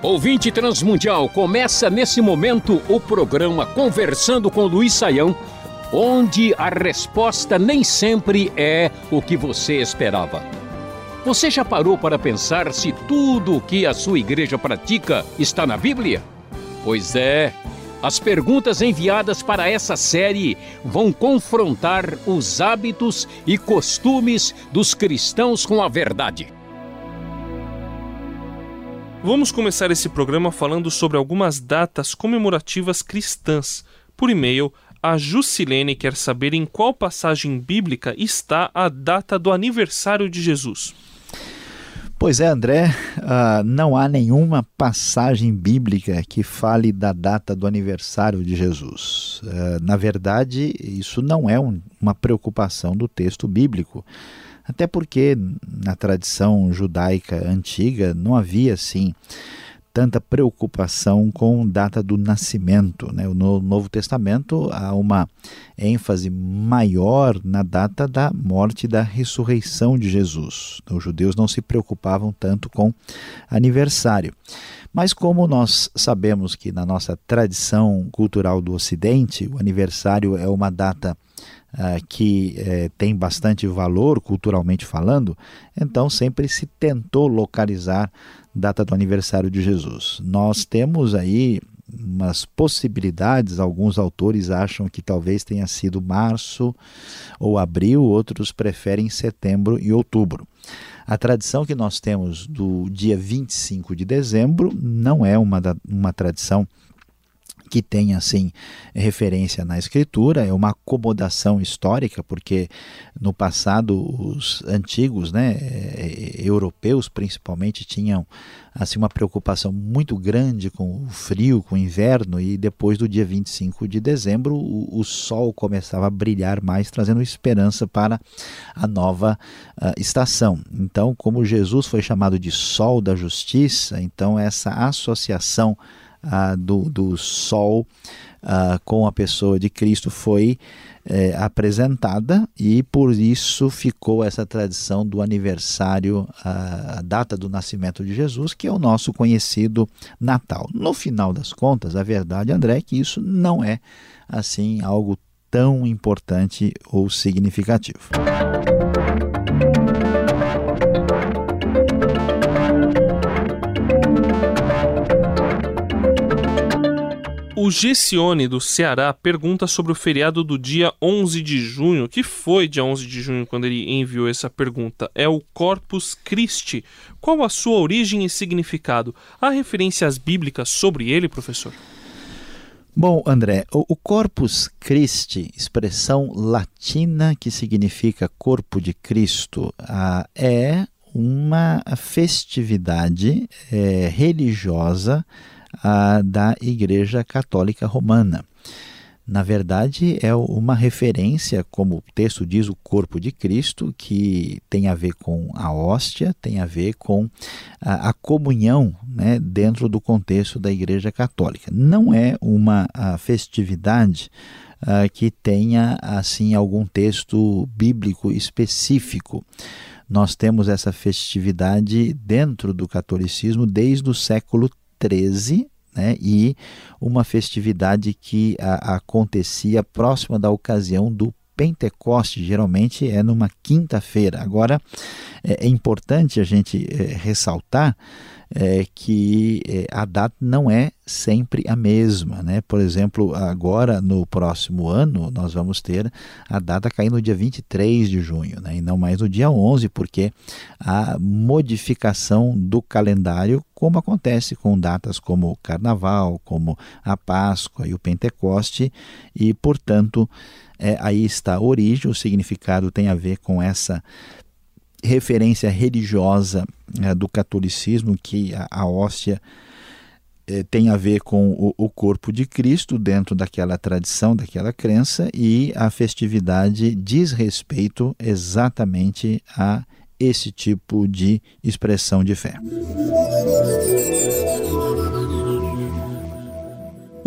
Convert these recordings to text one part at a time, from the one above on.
Ouvinte Transmundial, começa nesse momento o programa Conversando com Luiz Saião, onde a resposta nem sempre é o que você esperava. Você já parou para pensar se tudo o que a sua igreja pratica está na Bíblia? Pois é. As perguntas enviadas para essa série vão confrontar os hábitos e costumes dos cristãos com a verdade. Vamos começar esse programa falando sobre algumas datas comemorativas cristãs. Por e-mail, a Jusilene quer saber em qual passagem bíblica está a data do aniversário de Jesus. Pois é, André, uh, não há nenhuma passagem bíblica que fale da data do aniversário de Jesus. Uh, na verdade, isso não é um, uma preocupação do texto bíblico. Até porque na tradição judaica antiga não havia assim tanta preocupação com data do nascimento. Né? No Novo Testamento há uma ênfase maior na data da morte e da ressurreição de Jesus. Os judeus não se preocupavam tanto com aniversário. Mas como nós sabemos que na nossa tradição cultural do Ocidente, o aniversário é uma data uh, que uh, tem bastante valor culturalmente falando, então sempre se tentou localizar data do aniversário de Jesus. Nós temos aí umas possibilidades, alguns autores acham que talvez tenha sido março ou abril, outros preferem setembro e outubro. A tradição que nós temos do dia 25 de dezembro não é uma, uma tradição que tem assim referência na escritura, é uma acomodação histórica, porque no passado os antigos, né, eh, europeus principalmente, tinham assim uma preocupação muito grande com o frio, com o inverno, e depois do dia 25 de dezembro o, o sol começava a brilhar mais, trazendo esperança para a nova uh, estação. Então, como Jesus foi chamado de sol da justiça, então essa associação ah, do, do sol ah, com a pessoa de Cristo foi eh, apresentada e por isso ficou essa tradição do aniversário, a data do nascimento de Jesus, que é o nosso conhecido Natal. No final das contas, a verdade, André, é que isso não é assim algo tão importante ou significativo. O Gessione do Ceará pergunta sobre o feriado do dia 11 de junho, que foi dia 11 de junho quando ele enviou essa pergunta. É o Corpus Christi. Qual a sua origem e significado? Há referências bíblicas sobre ele, professor? Bom, André, o Corpus Christi, expressão latina que significa corpo de Cristo, é uma festividade é, religiosa da Igreja Católica Romana. Na verdade, é uma referência, como o texto diz, o corpo de Cristo, que tem a ver com a hóstia, tem a ver com a, a comunhão né, dentro do contexto da Igreja Católica. Não é uma festividade que tenha assim algum texto bíblico específico. Nós temos essa festividade dentro do catolicismo desde o século 13, né, e uma festividade que a, acontecia próxima da ocasião do Pentecoste, geralmente é numa quinta-feira. Agora, é, é, importante a gente é, ressaltar é, que é, a data não é sempre a mesma. Né? Por exemplo, agora no próximo ano, nós vamos ter a data cair no dia 23 de junho, né? e não mais no dia 11, porque a modificação do calendário, como acontece com datas como o Carnaval, como a Páscoa e o Pentecoste, e portanto. É, aí está a origem, o significado tem a ver com essa referência religiosa é, do catolicismo, que a, a hóstia é, tem a ver com o, o, corpo de Cristo dentro daquela tradição, daquela crença, e a festividade diz respeito exatamente a esse tipo de expressão de fé.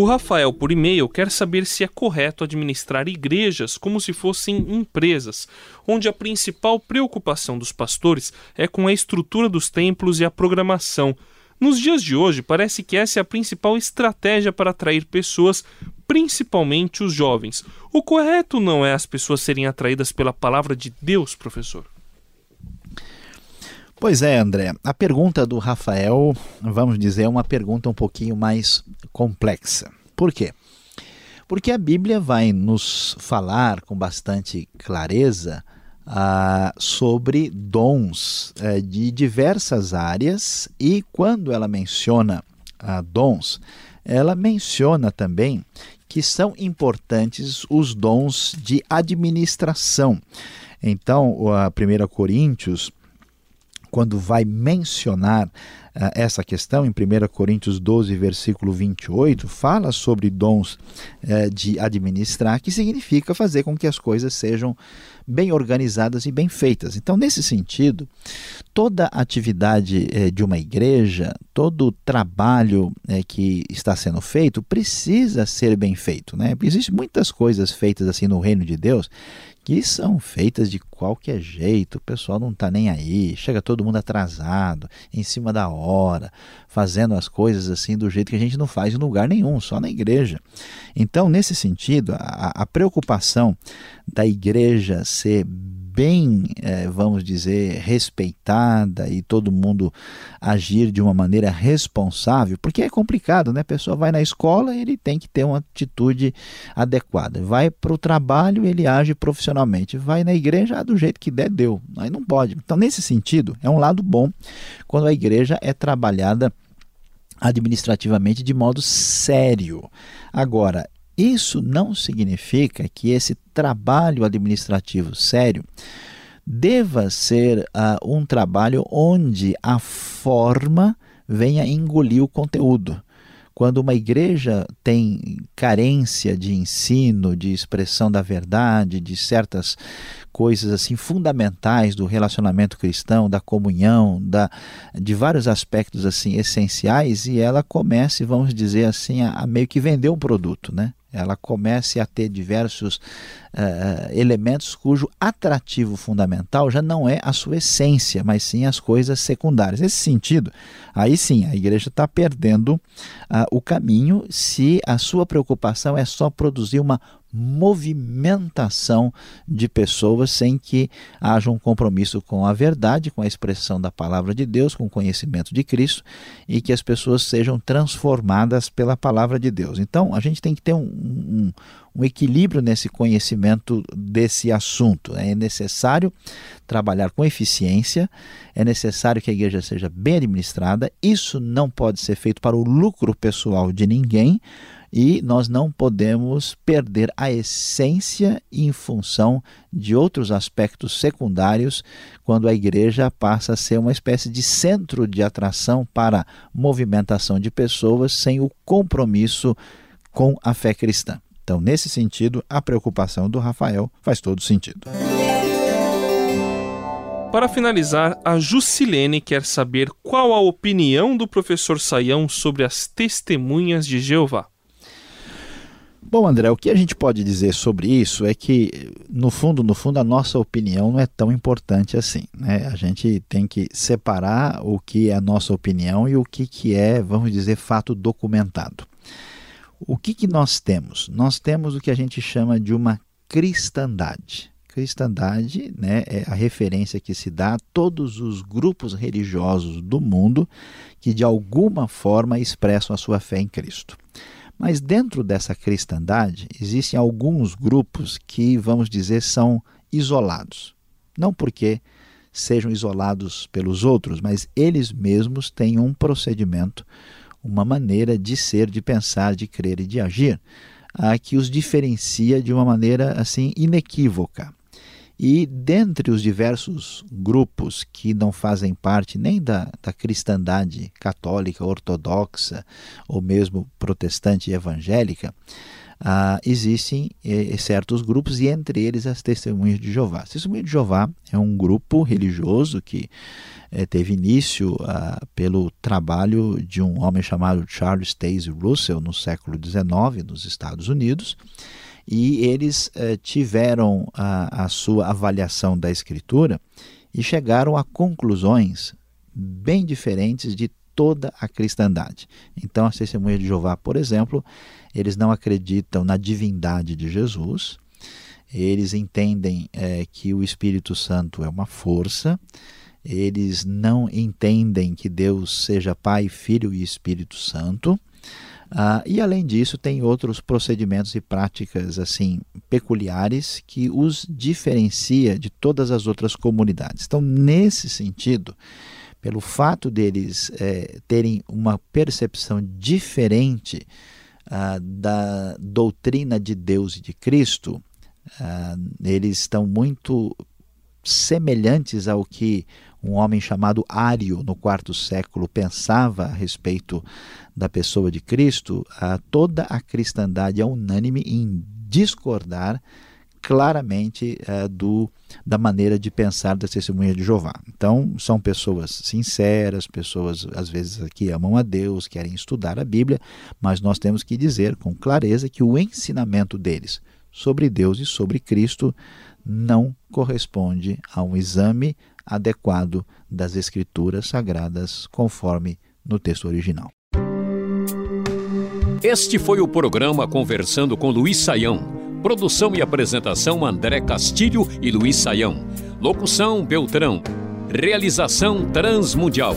O Rafael, por e-mail, quer saber se é correto administrar igrejas como se fossem empresas, onde a principal preocupação dos pastores é com a estrutura dos templos e a programação. Nos dias de hoje, parece que essa é a principal estratégia para atrair pessoas, principalmente os jovens. O correto não é as pessoas serem atraídas pela palavra de Deus, professor? Pois é, André. A pergunta do Rafael, vamos dizer, é uma pergunta um pouquinho mais complexa. Por quê? Porque a Bíblia vai nos falar com bastante clareza ah, sobre dons eh, de diversas áreas e quando ela menciona ah, dons, ela menciona também que são importantes os dons de administração. Então, a 1 Coríntios quando vai mencionar uh, essa questão, em 1 Coríntios 12, versículo 28, fala sobre dons uh, de administrar, que significa fazer com que as coisas sejam bem organizadas e bem feitas. Então, nesse sentido, toda atividade uh, de uma igreja, todo trabalho que está sendo feito, precisa ser bem feito. Né? Existem muitas coisas feitas assim no reino de Deus que são feitas de qualquer jeito, o pessoal não está nem aí, chega todo mundo atrasado, em cima da hora, fazendo as coisas assim do jeito que a gente não faz em lugar nenhum, só na igreja. Então, nesse sentido, a, a preocupação da igreja ser bem, é, vamos dizer, respeitada e todo mundo agir de uma maneira responsável, porque é complicado, né? A pessoa vai na escola, ele tem que ter uma atitude adequada. Vai para o trabalho, ele age profissionalmente. Vai na igreja, ah, do jeito que der, deu. Aí não pode. Então, nesse sentido, é um lado bom quando a igreja é trabalhada administrativamente de modo sério. Agora, isso não significa que esse trabalho administrativo sério deva ser uh, um trabalho onde a forma venha engolir o conteúdo. Quando uma igreja tem carência de ensino, de expressão da verdade, de certas coisas assim fundamentais do relacionamento cristão, da comunhão, da, de vários aspectos assim essenciais, e ela comece, vamos dizer assim, a, a meio que vender um produto, né? Ela comece a ter diversos uh, elementos cujo atrativo fundamental já não é a sua essência, mas sim as coisas secundárias. Nesse sentido, aí sim a igreja está perdendo uh, o caminho se a sua preocupação é só produzir uma movimentação de pessoas sem que haja um compromisso com a verdade, com a expressão da palavra de Deus, com o conhecimento de Cristo e que as pessoas sejam transformadas pela palavra de Deus. Então, a gente tem que ter um, um, um equilíbrio nesse conhecimento desse assunto. É necessário trabalhar com eficiência, é necessário que a igreja seja bem administrada, isso não pode ser feito para o lucro pessoal de ninguém e nós não podemos perder a essência em função de outros aspectos secundários quando a igreja passa a ser uma espécie de centro de atração para movimentação de pessoas sem o compromisso com a fé cristã. Então, nesse sentido, a preocupação do Rafael faz todo sentido. Para finalizar, a Jusilene quer saber qual a opinião do professor Saião sobre as testemunhas de Jeová. Bom, André, o que a gente pode dizer sobre isso é que, no fundo, no fundo, a nossa opinião não é tão importante assim. Né? A gente tem que separar o que é a nossa opinião e o que, que é, vamos dizer, fato documentado. O que, que nós temos? Nós temos o que a gente chama de uma cristandade. Cristandade né, é a referência que se dá a todos os grupos religiosos do mundo que, de alguma forma, expressam a sua fé em Cristo. Mas dentro dessa cristandade existem alguns grupos que, vamos dizer, são isolados. Não porque sejam isolados pelos outros, mas eles mesmos têm um procedimento, uma maneira de ser, de pensar, de crer e de agir, a que os diferencia de uma maneira assim inequívoca. E dentre os diversos grupos que não fazem parte nem da, da cristandade católica, ortodoxa ou mesmo protestante e evangélica, ah, existem eh, certos grupos e entre eles as Testemunhas de Jeová. As Testemunhas de Jeová é um grupo religioso que eh, teve início ah, pelo trabalho de um homem chamado Charles Stacey Russell no século XIX nos Estados Unidos e eles eh, tiveram a, a sua avaliação da Escritura e chegaram a conclusões bem diferentes de toda a cristandade. Então, as testemunhas de Jeová, por exemplo, eles não acreditam na divindade de Jesus, eles entendem é, que o Espírito Santo é uma força, eles não entendem que Deus seja Pai, Filho e Espírito Santo. Ah, e além disso, tem outros procedimentos e práticas assim peculiares que os diferencia de todas as outras comunidades. Então, nesse sentido, pelo fato deles é, terem uma percepção diferente ah, da doutrina de Deus e de Cristo, ah, eles estão muito semelhantes ao que um homem chamado Ário, no quarto século, pensava a respeito da pessoa de Cristo, ah, toda a cristandade é unânime em discordar claramente é, do, da maneira de pensar das testemunhas de Jeová. Então, são pessoas sinceras, pessoas às vezes que amam a Deus, querem estudar a Bíblia, mas nós temos que dizer com clareza que o ensinamento deles sobre Deus e sobre Cristo não corresponde a um exame adequado das Escrituras Sagradas, conforme no texto original. Este foi o programa Conversando com Luiz Saião. Produção e apresentação André Castilho e Luiz Saião. Locução Beltrão. Realização Transmundial.